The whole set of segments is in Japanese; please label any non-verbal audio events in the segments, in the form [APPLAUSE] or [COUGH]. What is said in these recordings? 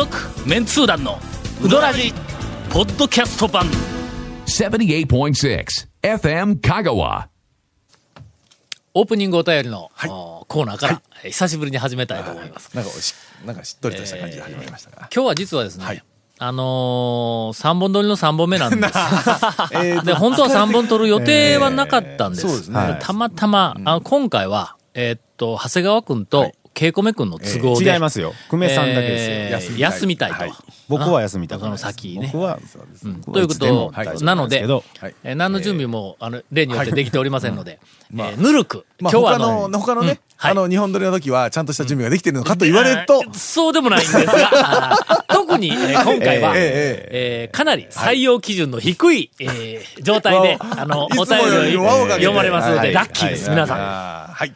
続メンツー団のウドラジポッドキャスト版。78.6 FM Kagawa. オープニングお便りの、おコーナーから、えー久しぶりに始めたいと思います、なんかし、なんかしっとりとした感じで始まりましたが。今日は実はですね、はい。あのー、3本撮りの3本目なんです。[LAUGHS] えーで本当は3本撮る予定はなかったんです,、そうですね。たまたま、あ今回はえーっと長谷川君と稽古目君の都合で、違いますよ。久米さんだけですよ。えー休休みたいと、僕は休みたい。その先ね。僕は、そうです。うん。ということなので、はい。えー何の準備も、あの例によってできておりませんので、えーぬるく、まあ、今日は他あのの、他のね、はい。あの、日本撮りの時は、ちゃんとした準備ができてるのかと言われると。え、ーそうでもないんですが、特に、えー今回は、えかなり採用基準の低い、えー状態で、あの、お便りを読まれますので、はい。ラッキーです、はい。皆さん。はい。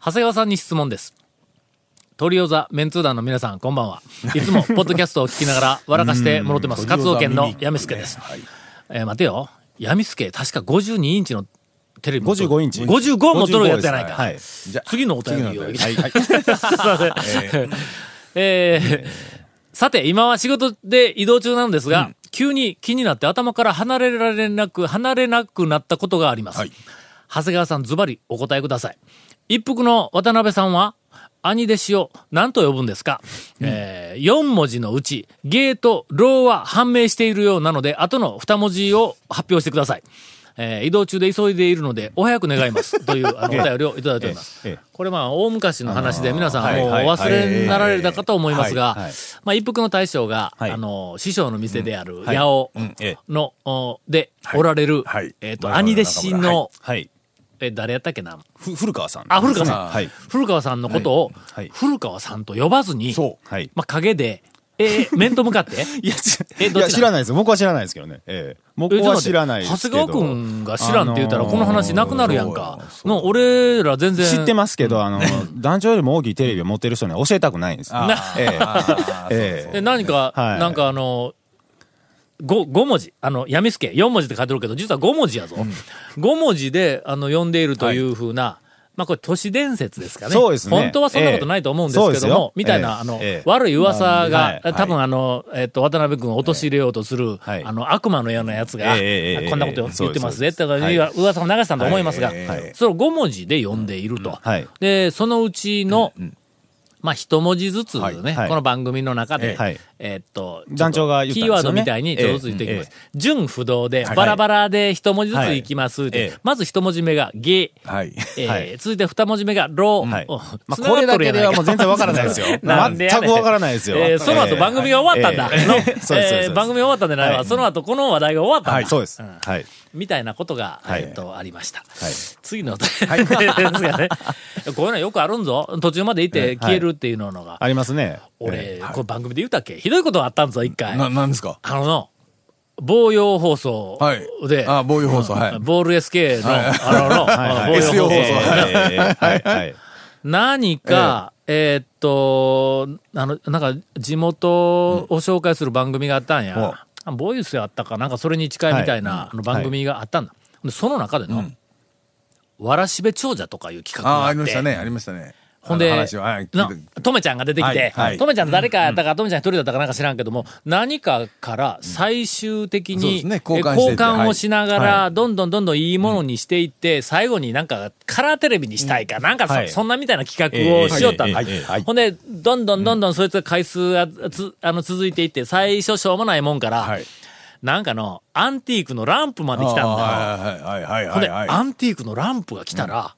長谷川さんに質問です。トリオザメンツー団の皆さん、こんばんは。[LAUGHS] いつも、ポッドキャストを聞きながら、笑かしてもろてます。活動圏のやみすけです。えー待てよ。やみすけ、確か52インチのテレビ持っとる。55インチ55も取るやつやないか。はい。じゃあ次のお便りを。[LAUGHS] はい。すいません。えーさて、今は仕事で移動中なんですが、急に気になって頭から離れられなく、離れなくなったことがあります。はい長谷川さん、ズバリお答えください。一服の渡辺さんは、兄弟子を何と呼ぶんですか、えー、4文字のうち、ゲーとローは判明しているようなので、後の2文字を発表してください。えー移動中で急いでいるので、お早く願います。[LAUGHS] という、あの、お便りをいただいております。ええ。ええ。これまあ、大昔の話で皆さんあのーもう忘れになられたかと思いますがまあ、一服の大将が、はい。あの、師匠の店である、はい。八尾うん。ええ。の、おで、おられる、はい。えっ、と、はい兄弟子の、はい。え、誰やったっけな？ふ古川さん。あ、古川さん。はい。古川さんのことを、はい古川さんと呼ばずに、そはい。まあ、陰で、えー面と向かって？[LAUGHS] いや、ちえどっち知らないですよ。僕は知らないですけどね。ええ。僕は知らないですけど。長谷川くんが知らんって言ったら、あのーこの話なくなるやんか。の、俺ら全然。知ってますけど、あの、団長よりも大きいテレビを持ってる人には教えたくないんです。[LAUGHS] ええ [LAUGHS] えで、何か、はいなんかあの、5、五文字。あの、闇助、4文字って書いてるけど、実は5文字やぞ。5文字で、あの、呼んでいるというふうな、まあこれ都市伝説ですかね。そうですね。本当はそんなことないと思うんですけどもええ。そうですよ、みたいな、ええあの、ええ。悪い噂が、はい。多分あの、えっと、渡辺君を陥れようとする、はい。あの、悪魔のようなやつが、ええええええ。こんなことええ言ってますぜって噂を流したと思いますが、はい。はい。それを5文字で呼んでいると。はい。で、そのうちの、まあ、一文字ずつね、はい。はい。この番組の中で、はいえーっと、団長がキーワードみたいにちょっとずつ言っていきます。純不動で、バラバラで一文字ずついきますまず一文字目がゲ、はい。え続いて二文字目がロー。はいおまあ、これだけではもう全然わからないですよ。[LAUGHS] なんで全くわからないですよ。えーその後番組が終わったんだ。の [LAUGHS] え番組終わったんじゃないわ。はいその後この話題が終わったんだ。はい、そうです。んはい。みたいなことが、はいえーっと、ありました。はい。次のお便りですがね。[LAUGHS] こういうのよくあるんぞ。途中までいて消えるっていうのが。ありますね。俺、これ番組で言ったっけ？ひどいことがあったんぞ、一回。な、なんですか？あのの、防用放送はいで、あ、防御放送、はい。ボール SK の、あのの、はいはい防用放送はい。何か、えーっと、あの、なんか、地元を紹介する番組があったんや。あボイスやったかなんかそれに近いみたいな、はいあの番組があったんだ。でその中での、わらしべ長者とかいう企画ああ、があって。ありましたね、ありましたね。ほんで、とめちゃんが出てきて、とめちゃん誰かやったか、とめちゃん一人だったかなんか知らんけども、何かから最終的に、交換をしながら、はどんどんどんどんいいものにしていって、最後になんかカラーテレビにしたいか、なんかそ,、んなみたいな企画をしよったんだ。ほんで、どんどんどんどんそいつが回数がつあの続いていって、最初しょうもないもんから、はい。なんかのアンティークのランプまで来たんだよ。ほんで、はい。アンティークのランプが来たら、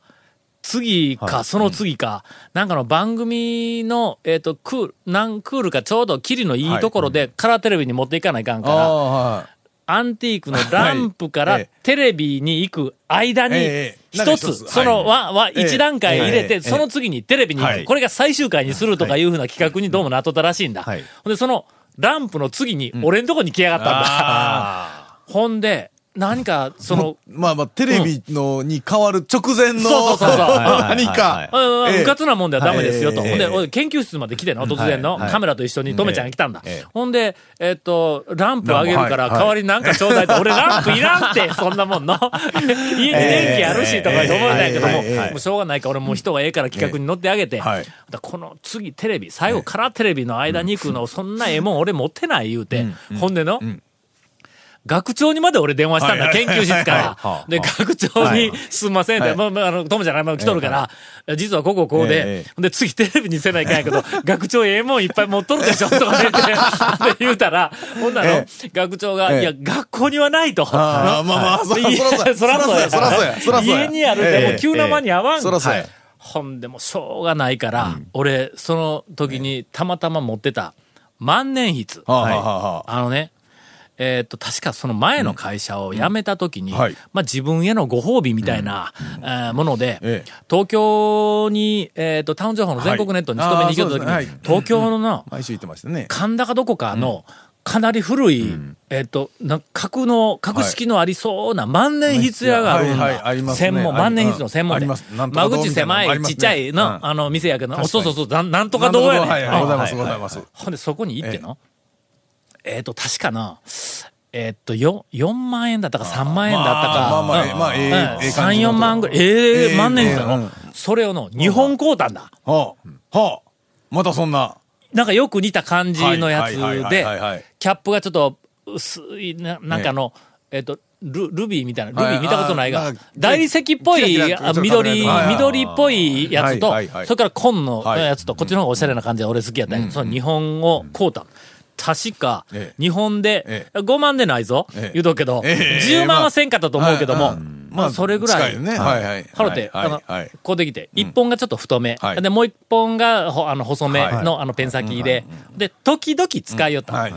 次か、その次か、なんかの番組の、えっ、と、クール、何クールかちょうどキリのいいところで、カラーテレビに持っていかないかんから。アンティークのランプからテレビに行く間に、ええ一つ、その、はい。は、は、ええ。一段階入れて、ええ。その次にテレビに行く、はい。これが最終回にするとかい。うふうな企画にどうもなっとったらしいんだ。はい。ほんで、その、ランプの次に、俺んとこに来やがったんだ。あ [LAUGHS] ほんで、何か、その、まあまあ、テレビのに変わる直前の、そうそうそう何か。うんうん、ええ。うかつなもんではダメですよと。はい。ほんで、研究室まで来ての、突然の、カメラと一緒にとめちゃんが来たんだ。ええ。ほんで、えっと、ランプあげるから、代わりになんかちょうだいって、俺ランプいらんって、[LAUGHS] そんなもんの。[LAUGHS] 家に電気あるしとか思うんだけども、ええ。ええ。もうしょうがないから、俺もう人がええから企画に乗ってあげて、えはい。だこの次テレビ、最後からテレビの間に行くの、そんなええもん俺持ってない言うて、ほんでの、学長にまで俺電話したんだ、はい。研究室から。はい。で、学長に、すんませんって、はい。まあまあ、あの、友ちゃんが来とるから、実はこここうでえ、で、次テレビにせないかんやけど、[LAUGHS] 学長ええもんいっぱい持っとるでしょ、とか言って、で [LAUGHS] 言うたら、ほんならえ、学長が、ええ。いや、学校にはないと。ああまあまあそらそらそうや。そらそうや。そらそうや。そら家にあるでも急な間に合わん。そらそ。ほんでもしょうがないから、俺、その時にたまたま持ってた万年筆。あのね、えーっと、確かその前の会社を辞めた時に、まあ自分へのご褒美みたいな、えーもので、ええ。東京に、えーっと、タウン情報の全国ネットに勤めに行った時に、東京の、毎週言ってましたね。神田かどこかの、かなり古い、えーっと、な格の、格式のありそうな万年筆屋があるんだ。はいはいありますね。専門、万年筆の専門で。間堂口狭い、ちっちゃいの、うん。あの、店やけど、そうそうそう、なんとかどうやねん。はいはい、ございます、はいございます。ほんで、そこに行っての、えっ、と、確かな、えっ、と、4、4万円だったか3万円だったか。まあまあまあええうん。ええ感3、4じの万ぐらい。ええええ万年筆だろ、それをの、日本買うたんだ。はあ、はあ、またそんな。なんかよく似た感じのやつでキャップがちょっと薄い、ななんかの、えっ、と、ルルビーみたいな、ルビはいー見たことないが大理石っぽい緑、緑っぽいやつと、それから紺のはい。やつと、こっちの方がおしゃれな感じで俺好きやったその日本を買うた。確かえ、え。日本でえ、5万でないぞええ。言うとくけど、ええ。10万はせんかったと思うけどもはい、まあそれぐらい。ね。はい。はい。ハロテ、はいあの、はい。こうできて、一本がちょっと太め、はい。で、もう一本がほあの細めはい。のあのペン先で、で、時々使いよった。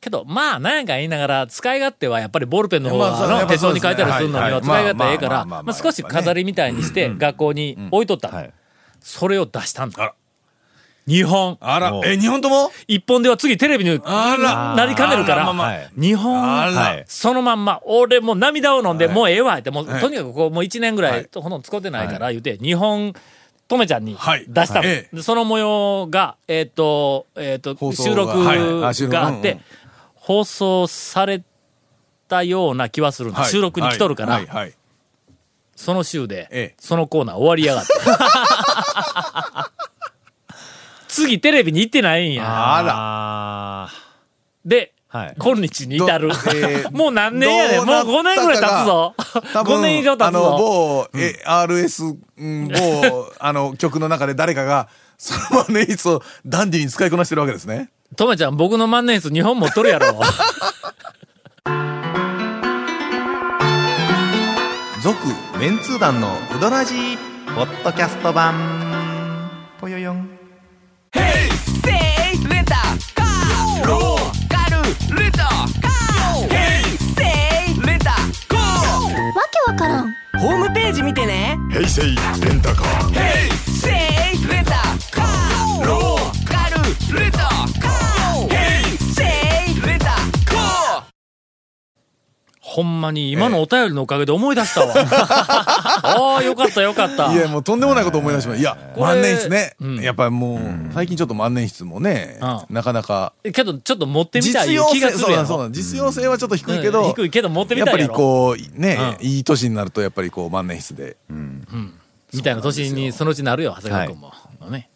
けど、まあ、なんやか言いながら、使い勝手はやっぱりボールペンの方が、手帳に書いたりするのにははい使い勝手ええから、まあ少し飾りみたいにして学校に置いとった。それを出したんだ日本。あら。お、え、日本とも？一本では次テレビになりかねるから。あらま本。そのまんま、俺もう涙を飲んで、はい。もうええわって、もう、はい。とにかくこう、もう一年ぐらはい。い、ほとんど使ってないから言うて、日本、とめちゃんにはい。出したの、その模様が、えっ、と、えっ、と、収録がはい。あって、放送されたような気はするはい。収録に来とるから。その週で、ええ。そのコーナー終わりやがって。[LAUGHS] 次テレビに行ってないんや。あらあで、はい今日に至る。どえー [LAUGHS] もう何年やねん。もうどうなったか5年ぐらい経つぞ。多分5年以上経あの、つぞ。某、え、RS、うん某、あの、曲の中で誰かが、その万年筆をダンディに使いこなしてるわけですね。とめちゃん、僕の万年筆日本持っとるやろ。[LAUGHS] 続メンツー団のウドラジーポッドキャスト版ぽよよんわからん。ホームページ見てね。平成レンタカー。せいレンタカー。ローカルレンタカー。ヘイセイレンタカー。ほんまに今のお便りのおかげで思い出したわ。[LAUGHS] ああ、よかったよかった。いや、もうとんでもないこと思い出しました。いや、万年筆ね。うんやっぱりもう、最近ちょっと万年筆もね、うなかなか、けど、ちょっと持ってみたい実用気が性、そうするやろ。なんそうなん実用性はちょっと低いけうんど、低いけど持ってみやったぱり。こう、ね、うんいい年になると、やっぱりこう、万年筆で。みたいな年にそのうちなるよ、長谷川君も。ね。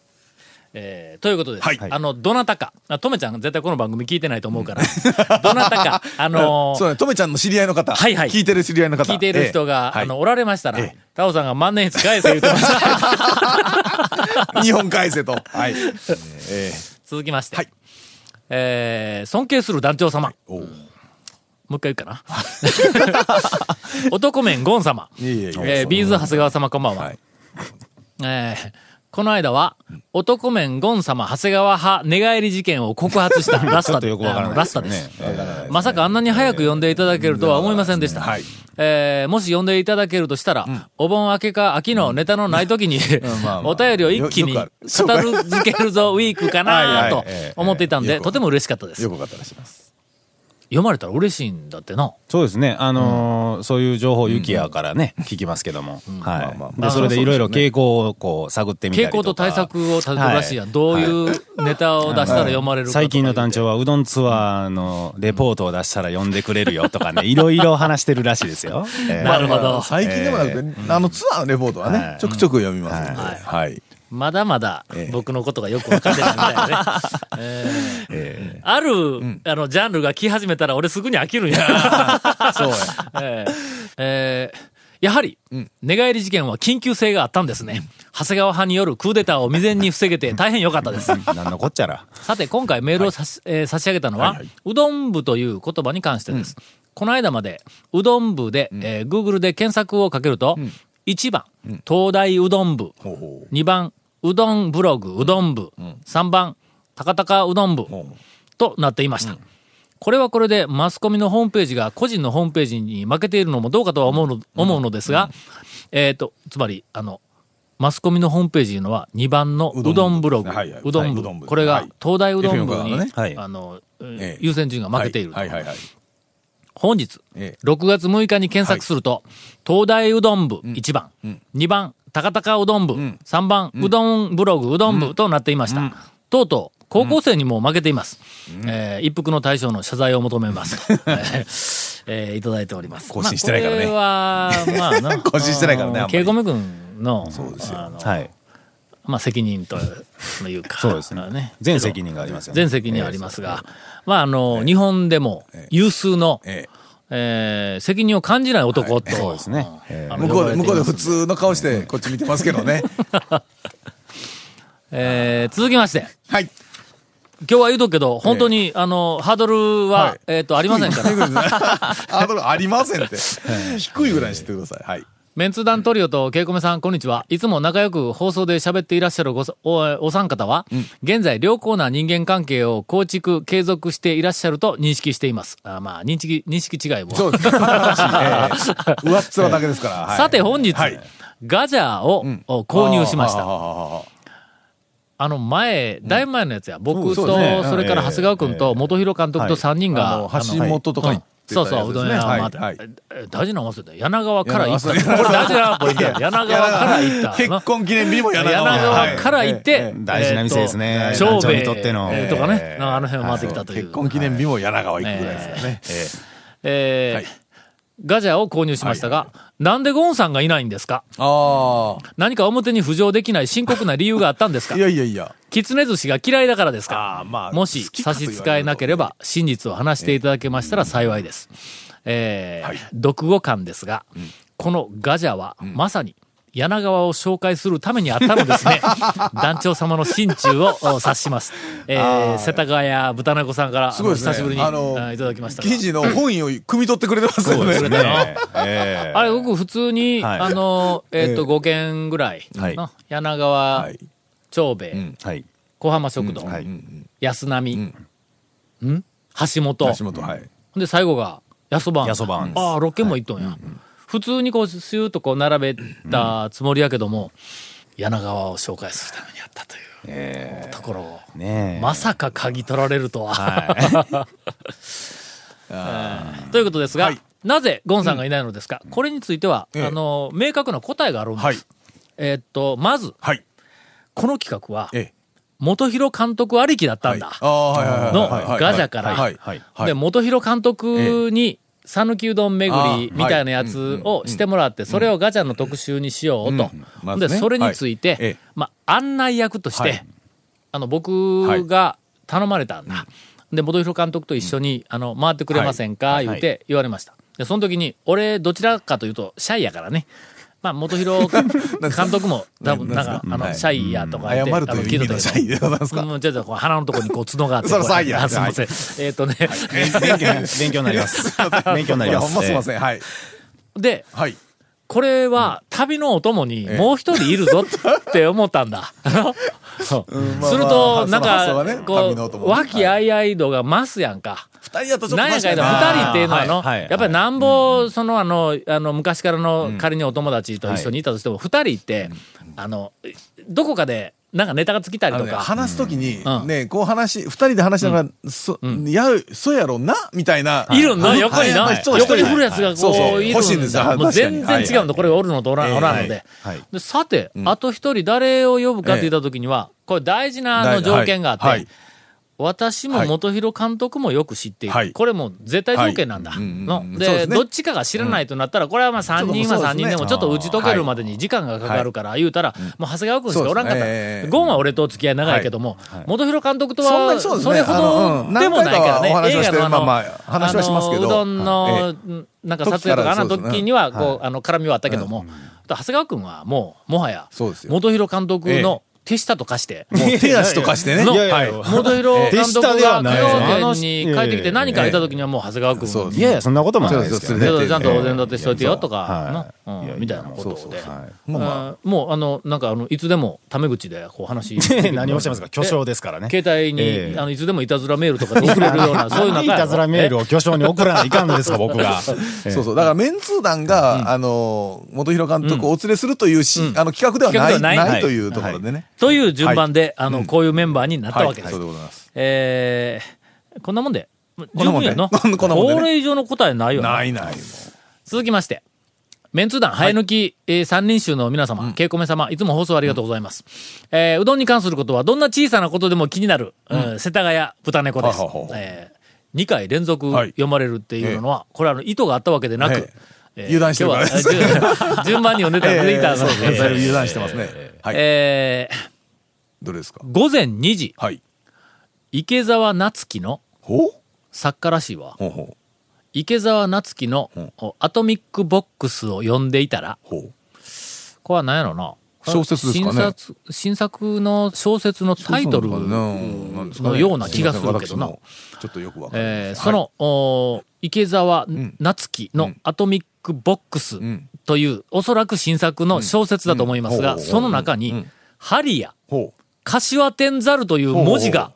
えーということです。はいあの、どなたか、あとめちゃん絶対この番組聞いてないと思うから、[LAUGHS] どなたか、あのー [LAUGHS] そうね、とめちゃんの知り合いの方、はいはい聞いてる知り合いの方。聞いている人が、ええあの、おられましたら、ええタオさんが万年筆返せ言ってました。は [LAUGHS] い日本返せと。はい。え続きまして、はいえー尊敬する団長様。もう一回言うかな。男面ゴン様。いえいえいええービーズ長谷川様こんばんは。はいえーこの間は、男面ゴン様長谷川派寝返り事件を告発した [LAUGHS] ラスタで、ちょっとよくわからあのないラスタです。えまさかあんなに早く呼んでいただけるとは思いませんでした。はいえーもし呼んでいただけるとしたら、お盆明けか秋のネタのない時に、お便りを一気によ語る。るづけるぞウィークかなとええ思っていたんで、とても嬉しかったです。よ。かったらしいます。読まれたら嬉しいんだってな。そうですね。あのーの、そういう情報、ユキヤからね、聞きますけども。はい。まあまあで、それでいろいろ傾向をこう、探ってみたりとか。傾向と対策を立ててるらしいやん。どういうネタを出したら読まれるか最近の団長はうどんツアーのレポートを出したら読んでくれるよとかね、[LAUGHS] いろいろ話してるらしいですよ。えーなるほど。最近でもなくて、あのツアーのレポートはね、はいちょくちょく読みますんで。はい。まだまだええ。僕のことがよく分かってないみたいなね。[LAUGHS] えーある、あの、ジャンルが来始めたら俺すぐに飽きるんや。[LAUGHS] そうや。[LAUGHS] えーえーやはり、寝返り事件は緊急性があったんですね。長谷川派によるクーデターを未然に防げて大変良かったです。なんのこっちゃら。さて、今回メールを差し,、えー差し上げたのは、うどん部という言葉に関してです。この間まで、うどん部で、えー Google で検索をかけると、1番、東大うどん部、ほうほ2番、うどんブログうどん部、3番、高高うどん部、となっていました。これはこれでマスコミのホームページが個人のホームページに負けているのもどうかとは思うの,、思うのですが、えっ、と、つまり、あの、マスコミのホームページいうのは2番のうどんブログ、うどん部。これがはい。東大うどん部に、あの、ええ優先順位が負けている。本日、ええ。6月6日に検索すると、東大うどん部1番、2番、高高うどん部、3番、うどんブログうどん部となっていました。とうとう、高校生にも負けています。えー一服の大将の謝罪を求めます。[LAUGHS] えーいただいております。更新してないからね。まあ、これは、まあな、[LAUGHS] 更新してないからねケイコメ君の、あのはい。まあ責任というか、そうですね全責任がありますよね。全責任ありますが、まああの、日本でも有数の、ええー責任を感じない男と、そうですね。えー向こうで、向こうで普通の顔してこっち見てますけどね。[LAUGHS] えー続きまして、はい。今日は言うとくけど、本当に、あの、ハードルは、はいえっ、と、ありませんから。[LAUGHS] ハードルありませんって。[LAUGHS] 低いぐらいにしてください。はい。メンツ団トリオとケイコメさん、こんにちは。いつも仲良く放送で喋っていらっしゃるごさおお三方は、現在良好な人間関係を構築、継続していらっしゃると認識しています。あまあ、認識、認識違いも。そうです。[LAUGHS] 上っ面だけですから。はいさて本日、はいガジャーを、お購入しました。あの前、だいぶ前のやつや。僕と、それから長谷川君と元広監督と3人が、橋本とか行っそうそう、うどん屋はい回って、はいえ大事なの忘れた。柳川から行った。これ大事なポイント [LAUGHS] や。柳川から行った。結婚記念日にも柳柳川。川から行って、大事な店ですね。長兵衛にとっての。えー。とかね。あの辺を回ってきたという。結婚記念日も柳川行くぐらいですよね。えーはいガジャーを購入しましたが、なんでゴンさんがいないんですか？あ何か表に浮上できない深刻な理由があったんですか？あ。いやいやいや。きつね寿司が嫌いだからですか？まあもし差し支えなければ真実を話していただけましたら幸いです。えーはい。読後感ですが、このガジャはまさに柳川を紹介するためにあったのですね。[LAUGHS] 団長様の心中をお察します。えー、世田谷豚猫さんから、すごいね。久しぶりにあのあいただきましたが記事の本意を汲み取ってくれてますよね。ね [LAUGHS] えーあれ、僕普通に、はいあの、えっ、と、ええ5件ぐらいはいの柳川、はい。長兵衛、んはい。小浜食堂、はい。安波、ん橋本、橋本、はい。で、最後が、やそばん。やそばんですああ、6軒も行っとんや。普通にこう、シューッとこう、並べたつもりやけども、柳川を紹介するためにやったというえところを、ーねえ。まさか嗅ぎ取られるとは。は [LAUGHS] ということですが、はいなぜゴンさんがいないのですか、これについては、ええあの、明確な答えがあるんです。はい。えーっと、まず、はい。この企画は、ええ。元広監督ありきだったんだ。のガジャから。で、元広監督に、讃岐うどん巡りみたいなやつをしてもらって、それをガチャの特集にしようと。で、それについて、まあ、案内役として、はい。あの、僕が頼まれたんだ。で、元広監督と一緒に、あの、回ってくれませんか、はい。言って言われました。で、その時に、俺、どちらかというと、シャイやからね。まあ、元広 [LAUGHS] 監督も、多分、なんか、あの、はいシャイやとか謝るという意味のシャイでございますか？うん、ちょっと鼻のとこにこう角があって。[LAUGHS] そらそうやあすいません。えっ、とね、勉強、勉強になります。[LAUGHS] 勉強にないりや、ます。ほんますいません。はい。で、はい。これは旅のお供にもう一人いるぞって思ったんだ。するまと、なんか、こう、和気あいあい度が増すやんか。二人だとちょっとかんや確かに二人っていうのはあの、やっぱりなんぼ、そのあの、あの、昔からの仮にお友達と一緒にいたとしても、二人って、あの、どこかで、なんかネタが尽きたりとか。話すときにうん、ね、こう話、二人で話しながら、そ、や、そうやろな、みたいな。い。るんだ、はい。横にな？横に振るやつがこういるんだ。もう全然違うんだ。これおるのとおらんので。さて、あと一人誰を呼ぶかって言ったときには、これ大事なあの条件があって、私も元弘監督もよく知っている。はい。これもう絶対条件なんだ。はい。の。でね。どっちかが知らないとなったら、これはまあ3人は3人でもちょっと打ち解けるまでに時間がかかるから言うたら、もう長谷川君しかおらんかった。ええゴンは俺と付き合い長いけども、元弘監督とはにそれほどでもないからね。映画のあの、まあまあ話はしますけど。うどんはの、なんか撮影とかあの時には、こう、あの、絡みはあったけども、長谷川君はもう、もはや、元弘監督の手下と化して、[LAUGHS] もう手足とかしてね。のいやいや。い。や元弘監督がない。崎陽軒に帰ってきて何かええいた時にはもう長谷川君いやいや、そんなこともないですけどちゃんとお膳立てしといてよとかみたいなことで。もう、あの、なんか、あの、いつでも、タメ口で、こう、話。[LAUGHS] 何をおっしゃいますか？巨匠ですからね。[LAUGHS] 携帯に、ええあの、いつでもいたずらメールとかで送れるような、そういう中いたずらメールを巨匠に送らないかんのですか、僕が。[LAUGHS] そうそう。だから、メンツー団が、あの、元弘監督をお連れするというし、あの、企画ではない、ないというところでね。という順番で、あの、こういうメンバーになったわけです。はい。えー、こんなもんで。こんなもんで十分やの？これ以上の答えないよな。ないない。続きまして。メンツー団、生え抜き、えー三人衆の皆様、ケイコメ様、いつも放送ありがとうございます。えーうどんに関することは、どんな小さなことでも気になる、うん世田谷豚猫ですははは。えー、2回連続はい読まれるっていうのは、これはあの意図があったわけでなく、ええー油断してるからです今日は順 [LAUGHS] 順番に読んでたら出てきたのそうそうだいぶで、油断してますね。はい。えーどれですか？午前2時、はい。池澤夏樹のほう作家らしいわ。ほうほう。池澤夏樹のおアトミックボックスを読んでいたら。これは何やろな。小説ですかね新作の小説のタイトルのような気がするけどなちょっとよくわかえーその、お池澤夏樹のうんアトミックボックスんという、おそらく新作の小説だと思いますが、その中にうん、ハリや。柏天猿という文字が。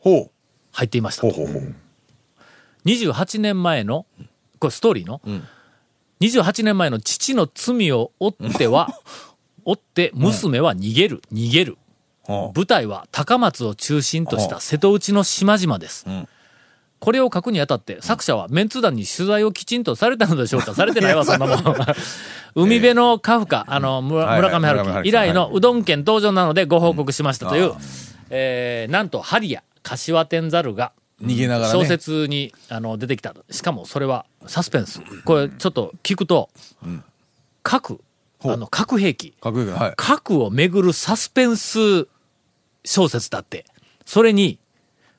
入っていましたほう。ほうほう。28年前の、これストーリーの、ん。28年前の父の罪を追っては、[LAUGHS] 追って娘は逃げる、逃げる。ほ舞台は高松を中心とした瀬戸内の島々です。ん。これを書くにあたって、作者はメンツ団に取材をきちんとされたのでしょうか？[LAUGHS] されてないわ、そんなもん。海辺のカフカ、あの、村上春樹、以来のうどん県登場なのでご報告しましたという、えーなんと、ハリや柏天猿が、う逃げながらね。小説にあの出てきた。しかもそれはサスペンス。これちょっと聞くと、核、ほうあの核兵器、かっこいいけどはい。核をめぐるサスペンス小説だって。それに、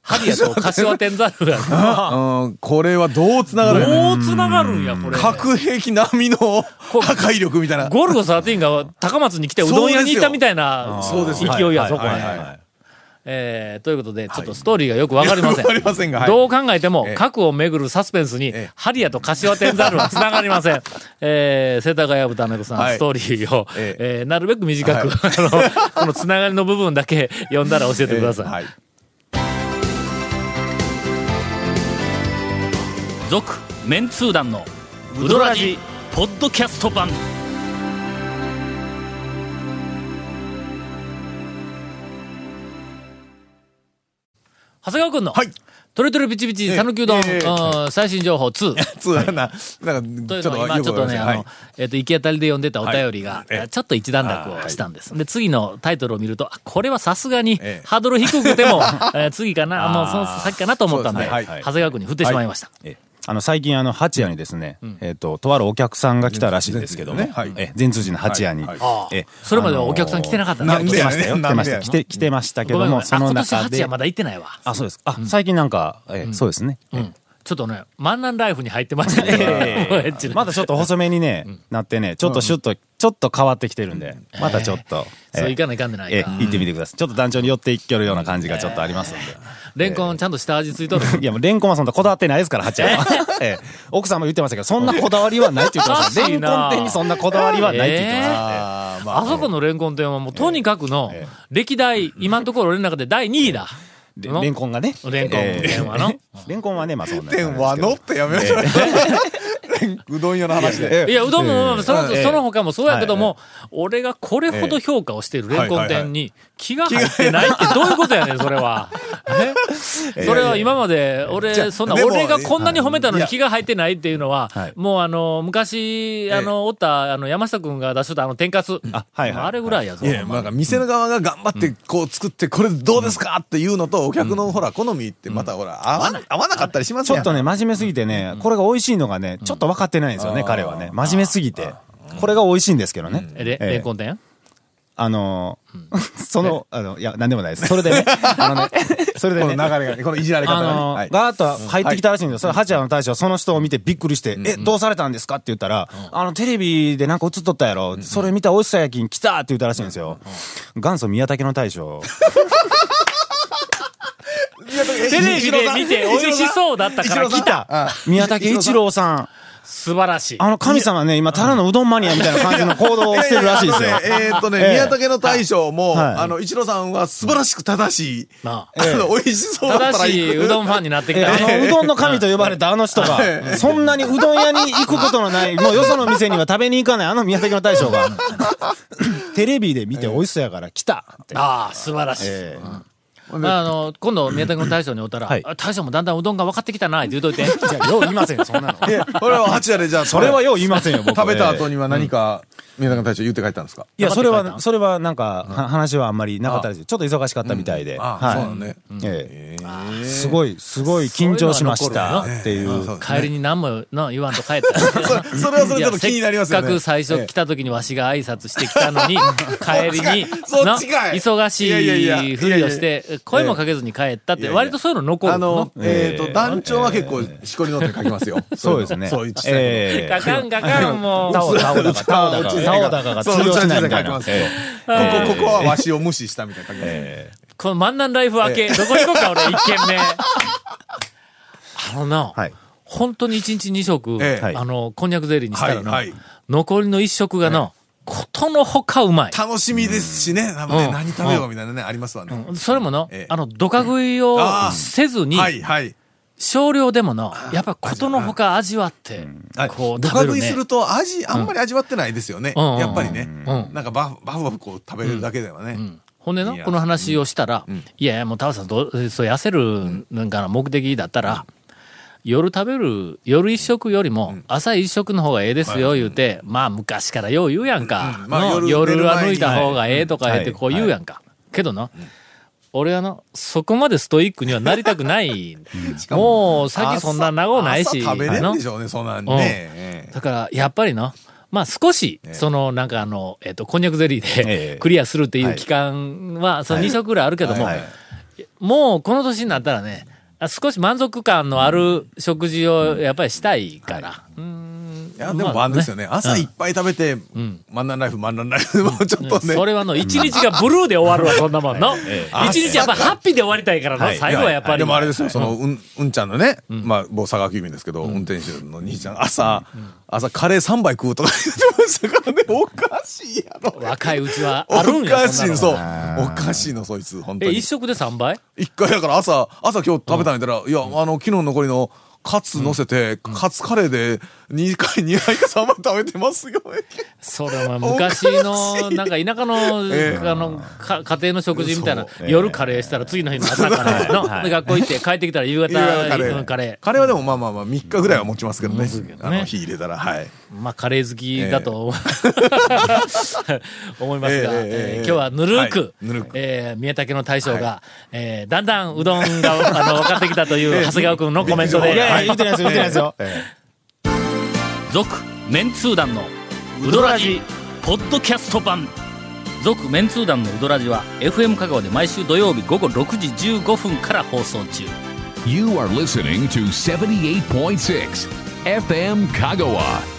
ハリアと柏天猿が、[LAUGHS] うん、これはどう繋がるんやどう繋がるんや、これ。核兵器並みの破壊力みたいな。ゴルゴ13が高松に来てうどん屋に行ったみたいな勢いや、そこはいはいは。はいえーということで、ちょっとストーリーがよくわかりません。よくわかりませんがはいどう考えてもえ、え核をめぐるサスペンスにええ、ハリアと柏天猿は繋がりません。[LAUGHS] えー、世田谷豚猫さん、はいストーリーを、ええーなるべく短く、あの、この繋がりの部分だけ読んだら教えてください。はい。続、メンツー団の、ウドラジ、ポッドキャスト版。長谷川くんの、はい。トレトレピチピチ、讃岐うどん、最新情報2。つ [LAUGHS] な、なんか、ちょっと今ちょっとね、あの、えっ、と、行き当たりで読んでたお便りが、ちょっと一段落をしたんです。で、次のタイトルを見ると、あこれはさすがにええ。ハードル低くても、[LAUGHS] えー次かな、もうその先かなと思ったんで、長谷川君に振ってしまいました。えあの、最近、あの、八谷にですね、えっと、とあるお客さんが来たらしいんですけども、え、全通寺の八谷に。えそれまではお客さん来てなかった。来てましたよ。来てました。来て、来てましたけども、その今年中で8は。まだ行ってないわ。あ、そうです。あ、最近なんか、え、そうですね。うん。ちょっとね、万南ライフに入ってましたね。[LAUGHS] まだちょっと細めにね、なってね、ちょっとシュッと、ちょっと変わってきてるんで、またちょっと、そういかないかんでないえか。行ってみてください。ちょっと団長に寄っていけるような感じがちょっとありますんで。レンコンちゃんと下味ついとる？[LAUGHS] いや、もうレンコンはそんなこだわってないですから、八谷は。[LAUGHS] ええ奥さんも言ってましたけど、そんなこだわりはないって言ってました。レンコン店にそんなこだわりはないって言ってました。あそこのレンコン店はもうとにかくの、歴代、今のところ俺の中で第2位だ。でレンコンがね。レンコン店はのええレンコンはね、まあそんな。天はの？ってやめましょ [LAUGHS] う。どん屋の話で。いや、うどんも、その、ええ。その他もそうやけども、俺がこれほど評価をしているレンコン店に気が入ってないってどういうことやねん、それは。えそれは今まで、俺、あそんな、俺がこんなに褒めたのに気が入ってないっていうのははい、もうあの、昔、あの、おった、あの、山下くんが出しとったあの、天かす。あはいはい。あれぐらいやぞ。いや、なんか店の側が頑張ってこう作って、これどうですかっていうのと、お客のほら、好みってまたほら、合わな合わなかったりしますやん。ちょっとね、真面目すぎてね、これが美味しいのがね、ちょっと分かってないんですよね、彼はね。真面目すぎて。これが美味しいんですけどね。えレええレンコン店？あのー、[LAUGHS] その、あの、いや、なんでもないです。それでね、[LAUGHS] あのね、それでこのね、流れがね、このいじられ方がガーッと入ってきたらしいんですよ。それ、八谷の大将はその人を見てびっくりして、え、どうされたんですか？って言ったら、あの、テレビでなんか映っとったやろ。それ見た美味しさやきん来たって言ったらしいんですよ。元祖宮武の大将。テレビで見て美味しそうだったから来た。あ宮武一郎さん。素晴らしい。あの神様ね、今、ただのうどんマニアみたいな感じの行動をしてるらしいですよ。えーっとね、ええ宮武の大将も、はいあの、一郎さんは素晴らしく正しい、な [LAUGHS] あの、美味しそうだったら正しいうどんファンになってきえたね。あの、うどんの神と呼ばれたあの人が、そんなにうどん屋に行くことのない、もうよその店には食べに行かないあの宮崎の大将が、[LAUGHS] テレビで見て美味しそうやから来たって。ああ、素晴らしい。ええあの、今度、宮崎の大将におったら、はいあ大将もだんだんうどんが分かってきたな、って言うといて。じゃあ、よう言いませんよ、そんなの。[LAUGHS] いや、これは八谷でじゃあ、それはよう言いませんよ、僕。食べた後ええには何か、宮武の大将言って帰ったんですか？いや、それは、それはなんか、は話はあんまりなかったです。ちょっと忙しかったみたいで。あはい。そうなのね。ええ。すごい、すごい緊張しましたっていう。帰りに何もの言わんと帰った。[LAUGHS] それはそれちょっと気になりますよせっかく最初来た時にわしが挨拶してきたのに、帰りに、[LAUGHS] 忙しいふりをして、声もかけずに帰ったって、割とそういうの残るあの、えっと、ええ団長は結構、しこりの手書きますよ。そうですね。そういう小さいの。ええ。ガカンガカンもう。[LAUGHS] タオタオタオタオだかが通用しないみたいな。えここ、ここはわしを無視したみたいな書きます。えこの万南ライフ明け、どこ行こうか、俺、一軒目。[LAUGHS] あのな、はい。本当に一日二食、ええ。あの、こんにゃくゼリーにしたらの、はいはい。残りの一食がの、ことのほかうまい。楽しみですしね、ね、うん。何食べようみたいなね、ありますわね。それもの、ええ。あの、どか食いをせずに、はい、はい。少量でもの、やっぱことのほか味わって、こうド食べるね。カ食いす。ると味、あんまり味わってないですよね。うん。やっぱりね。うん。なんかバフバフバフこう食べれるだけではね。ほんでの、いや。この話をしたら、いやいや、もうタワさんどう、そう痩せる、なんかな目的だったら、夜食べる、夜一食よりも、朝一食の方がええですよ、言うて、まあ昔からよう言うやんか。夜夜は抜いた方がええとか言ってはい。こう言うやんか。けどな、俺はの、そこまでストイックにはなりたくない。もう、先そんな長ないし。朝食べれの。んでしょうね、そんなんね。ええ。だから、やっぱりな、まあ少し、その、なんかあの、えっ、と、こんにゃくゼリーえでえクリアするっていう期間は、その2食ぐらいあるけども、はい。もうこの年になったらね、あ少し満足感のある食事をやっぱりしたいから。うんいや、でも晩ですよね。朝いっぱい食べて、マンナンライフ、マンナンライフ、もうちょっとね。それはの、一日がブルーで終わるわ、そんなもんの。え一日やっぱハッピーで終わりたいからの、はい。最後はやっぱり。でもあれですよ、その、うん、うんちゃんのね、まあ、某佐川急便ですけど、運転手の兄ちゃん、朝、朝カレー3杯食うとか言ってましたからね、[LAUGHS] おかしいやろ。若いうちはおあるんや、かしいの、そう。おかしいの、そいつ、本当え、に一。食で3倍一回だから朝、朝今日食べたんやったら、いや、あの、昨日残りの、カツ乗せて、カツカレーで2回、2杯か3杯食べてますよ。それは昔の、なんか田舎の、ええ。あの、か家庭の食事みたいなそ、夜カレーしたら次の日の朝カレーの、で学校行って帰ってきたら夕方カレー。うんカレー。はでもまあまあまあ、3日ぐらいは持ちますけどね。火入れたら、はい。ー。まあカレー好きだと、[LAUGHS] 思いますが、今日はぬるく、宮武の大将が、えーだんだんうどんが、あの、分かってきたという長谷川君のコメントで、[LAUGHS] はい。言ってないですよ、言ってないですよ。え続メンツー団のウドラジポッドキャスト版。続メンツー団のウドラジは FM 香川で毎週土曜日午後6時15分から放送中。You are listening to 78.6 FM Kagawa.